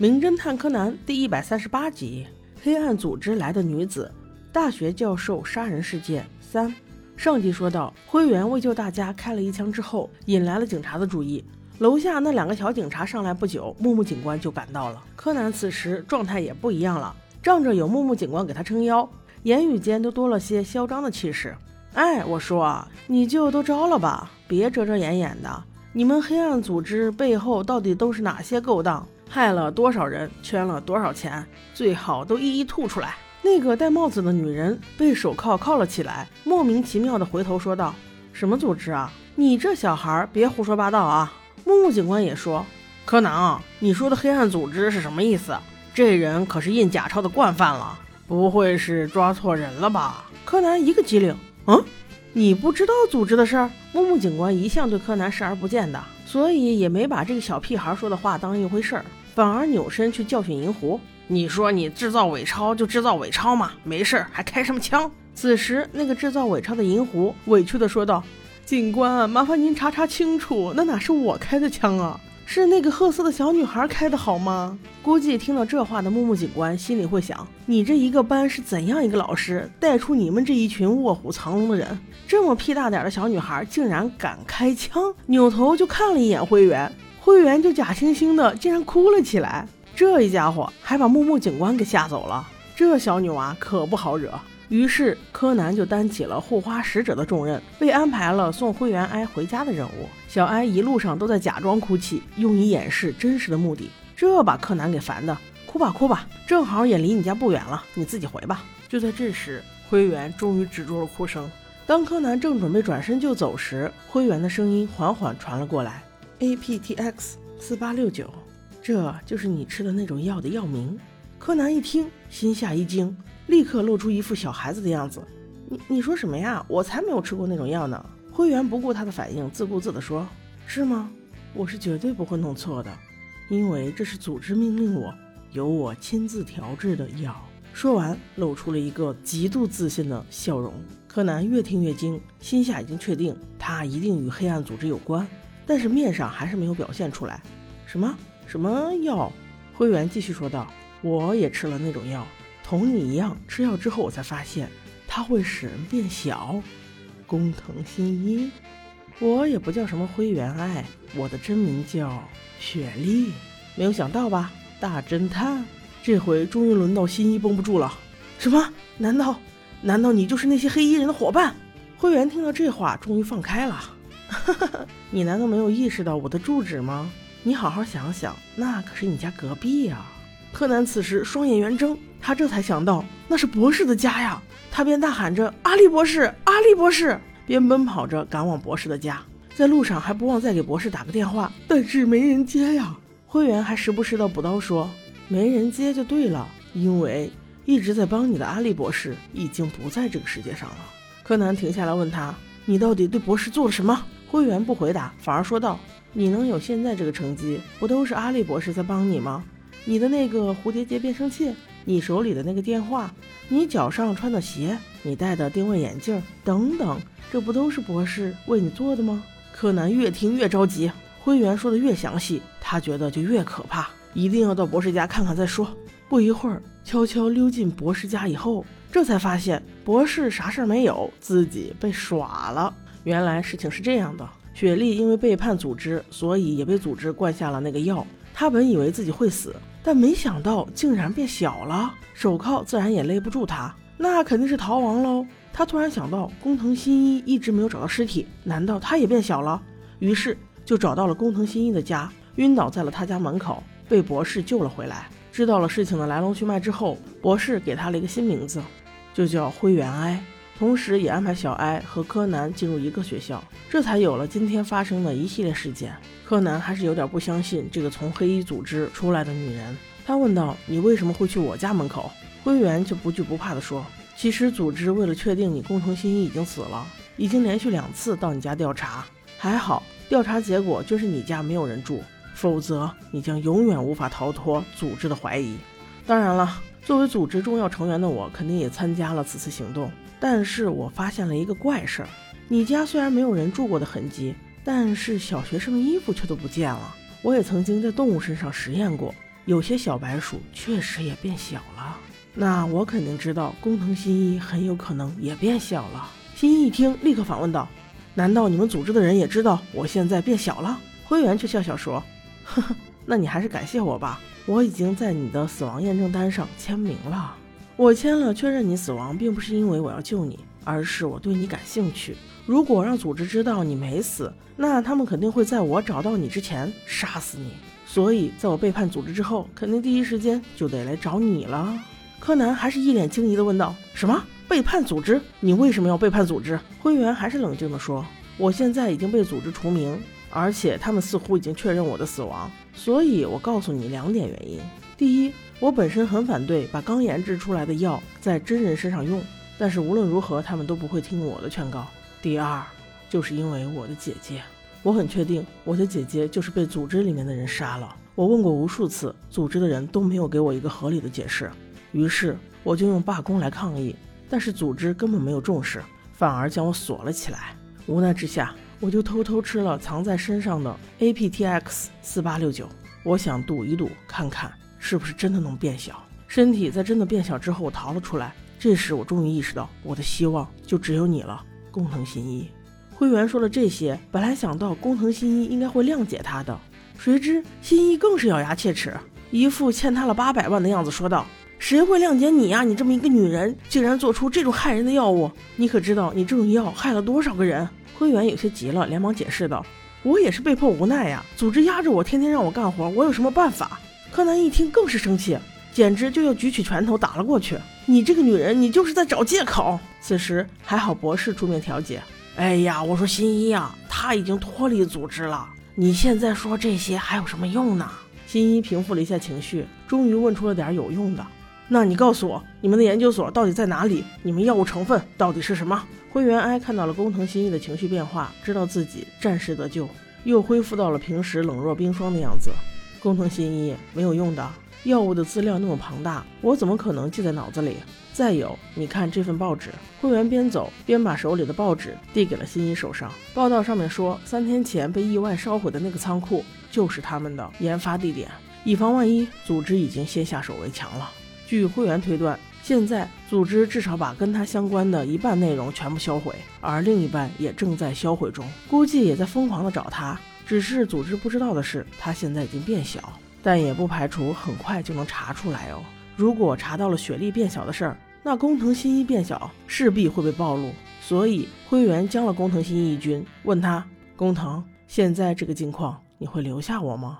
名侦探柯南第一百三十八集：黑暗组织来的女子，大学教授杀人事件三。上集说到，灰原为救大家开了一枪之后，引来了警察的注意。楼下那两个小警察上来不久，木木警官就赶到了。柯南此时状态也不一样了，仗着有木木警官给他撑腰，言语间都多了些嚣张的气势。哎，我说，你就都招了吧，别遮遮掩掩的。你们黑暗组织背后到底都是哪些勾当？害了多少人，圈了多少钱，最好都一一吐出来。那个戴帽子的女人被手铐铐了起来，莫名其妙的回头说道：“什么组织啊？你这小孩别胡说八道啊！”木木警官也说：“柯南，你说的黑暗组织是什么意思？这人可是印假钞的惯犯了，不会是抓错人了吧？”柯南一个机灵：“嗯，你不知道组织的事儿？”木木警官一向对柯南视而不见的，所以也没把这个小屁孩说的话当一回事儿。反而扭身去教训银狐。你说你制造伪钞就制造伪钞嘛，没事儿还开什么枪？此时那个制造伪钞的银狐委屈地说道：“警官，麻烦您查查清楚，那哪是我开的枪啊，是那个褐色的小女孩开的，好吗？”估计听到这话的木木警官心里会想：你这一个班是怎样一个老师，带出你们这一群卧虎藏龙的人？这么屁大点的小女孩竟然敢开枪？扭头就看了一眼灰原。灰原就假惺惺的，竟然哭了起来。这一家伙还把木木警官给吓走了。这小女娃可不好惹。于是柯南就担起了护花使者的重任，被安排了送灰原哀回家的任务。小哀一路上都在假装哭泣，用以掩饰真实的目的。这把柯南给烦的，哭吧哭吧，正好也离你家不远了，你自己回吧。就在这时，灰原终于止住了哭声。当柯南正准备转身就走时，灰原的声音缓缓传了过来。A P T X 四八六九，这就是你吃的那种药的药名。柯南一听，心下一惊，立刻露出一副小孩子的样子。你你说什么呀？我才没有吃过那种药呢！灰原不顾他的反应，自顾自地说：“是吗？我是绝对不会弄错的，因为这是组织命令我，由我亲自调制的药。”说完，露出了一个极度自信的笑容。柯南越听越惊，心下已经确定，他一定与黑暗组织有关。但是面上还是没有表现出来。什么什么药？灰原继续说道：“我也吃了那种药，同你一样。吃药之后，我才发现它会使人变小。工藤新一，我也不叫什么灰原哀，我的真名叫雪莉。没有想到吧，大侦探，这回终于轮到新一绷不住了。什么？难道难道你就是那些黑衣人的伙伴？”灰原听到这话，终于放开了。哈哈，你难道没有意识到我的住址吗？你好好想想，那可是你家隔壁呀！柯南此时双眼圆睁，他这才想到那是博士的家呀，他便大喊着：“阿笠博士，阿笠博士！”边奔跑着赶往博士的家，在路上还不忘再给博士打个电话，但是没人接呀。灰原还时不时的补刀说：“没人接就对了，因为一直在帮你的阿笠博士已经不在这个世界上了。”柯南停下来问他：“你到底对博士做了什么？”灰原不回答，反而说道：“你能有现在这个成绩，不都是阿笠博士在帮你吗？你的那个蝴蝶结变声器，你手里的那个电话，你脚上穿的鞋，你戴的定位眼镜，等等，这不都是博士为你做的吗？”柯南越听越着急，灰原说的越详细，他觉得就越可怕，一定要到博士家看看再说。不一会儿，悄悄溜进博士家以后，这才发现博士啥事儿没有，自己被耍了。原来事情是这样的，雪莉因为背叛组织，所以也被组织灌下了那个药。她本以为自己会死，但没想到竟然变小了，手铐自然也勒不住他，那肯定是逃亡喽。他突然想到工藤新一一直没有找到尸体，难道他也变小了？于是就找到了工藤新一的家，晕倒在了他家门口，被博士救了回来。知道了事情的来龙去脉之后，博士给他了一个新名字，就叫灰原哀。同时，也安排小哀和柯南进入一个学校，这才有了今天发生的一系列事件。柯南还是有点不相信这个从黑衣组织出来的女人，他问道：“你为什么会去我家门口？”灰原却不惧不怕地说：“其实组织为了确定你工藤新一已经死了，已经连续两次到你家调查，还好调查结果就是你家没有人住，否则你将永远无法逃脱组织的怀疑。当然了，作为组织重要成员的我，肯定也参加了此次行动。”但是我发现了一个怪事儿，你家虽然没有人住过的痕迹，但是小学生衣服却都不见了。我也曾经在动物身上实验过，有些小白鼠确实也变小了。那我肯定知道工藤新一很有可能也变小了。新一一听，立刻反问道：“难道你们组织的人也知道我现在变小了？”灰原却笑笑说：“呵呵，那你还是感谢我吧，我已经在你的死亡验证单上签名了。我签了确认你死亡，并不是因为我要救你，而是我对你感兴趣。如果让组织知道你没死，那他们肯定会在我找到你之前杀死你。所以，在我背叛组织之后，肯定第一时间就得来找你了。”柯南还是一脸惊疑地问道：“什么背叛组织？你为什么要背叛组织？”灰原还是冷静地说：“我现在已经被组织除名。”而且他们似乎已经确认我的死亡，所以我告诉你两点原因：第一，我本身很反对把刚研制出来的药在真人身上用，但是无论如何他们都不会听我的劝告；第二，就是因为我的姐姐，我很确定我的姐姐就是被组织里面的人杀了。我问过无数次，组织的人都没有给我一个合理的解释，于是我就用罢工来抗议，但是组织根本没有重视，反而将我锁了起来。无奈之下。我就偷偷吃了藏在身上的 APTX 四八六九，我想赌一赌，看看是不是真的能变小。身体在真的变小之后逃了出来。这时我终于意识到，我的希望就只有你了，工藤新一。灰原说了这些，本来想到工藤新一应该会谅解他的，谁知新一更是咬牙切齿，一副欠他了八百万的样子，说道：“谁会谅解你呀？你这么一个女人，竟然做出这种害人的药物！你可知道你这种药害了多少个人？”灰原有些急了，连忙解释道：“我也是被迫无奈呀，组织压着我，天天让我干活，我有什么办法？”柯南一听更是生气，简直就要举起拳头打了过去。“你这个女人，你就是在找借口！”此时还好博士出面调解。“哎呀，我说新一啊，他已经脱离组织了，你现在说这些还有什么用呢？”新一平复了一下情绪，终于问出了点有用的。那你告诉我，你们的研究所到底在哪里？你们药物成分到底是什么？灰原哀看到了工藤新一的情绪变化，知道自己暂时得救，又恢复到了平时冷若冰霜的样子。工藤新一没有用的药物的资料那么庞大，我怎么可能记在脑子里？再有，你看这份报纸。会员边走边把手里的报纸递给了新一手上。报道上面说，三天前被意外烧毁的那个仓库就是他们的研发地点。以防万一，组织已经先下手为强了。据会员推断，现在组织至少把跟他相关的一半内容全部销毁，而另一半也正在销毁中，估计也在疯狂的找他。只是组织不知道的是，他现在已经变小，但也不排除很快就能查出来哦。如果查到了雪莉变小的事儿，那工藤新一变小势必会被暴露。所以灰原将了工藤新一一军，问他：工藤，现在这个境况，你会留下我吗？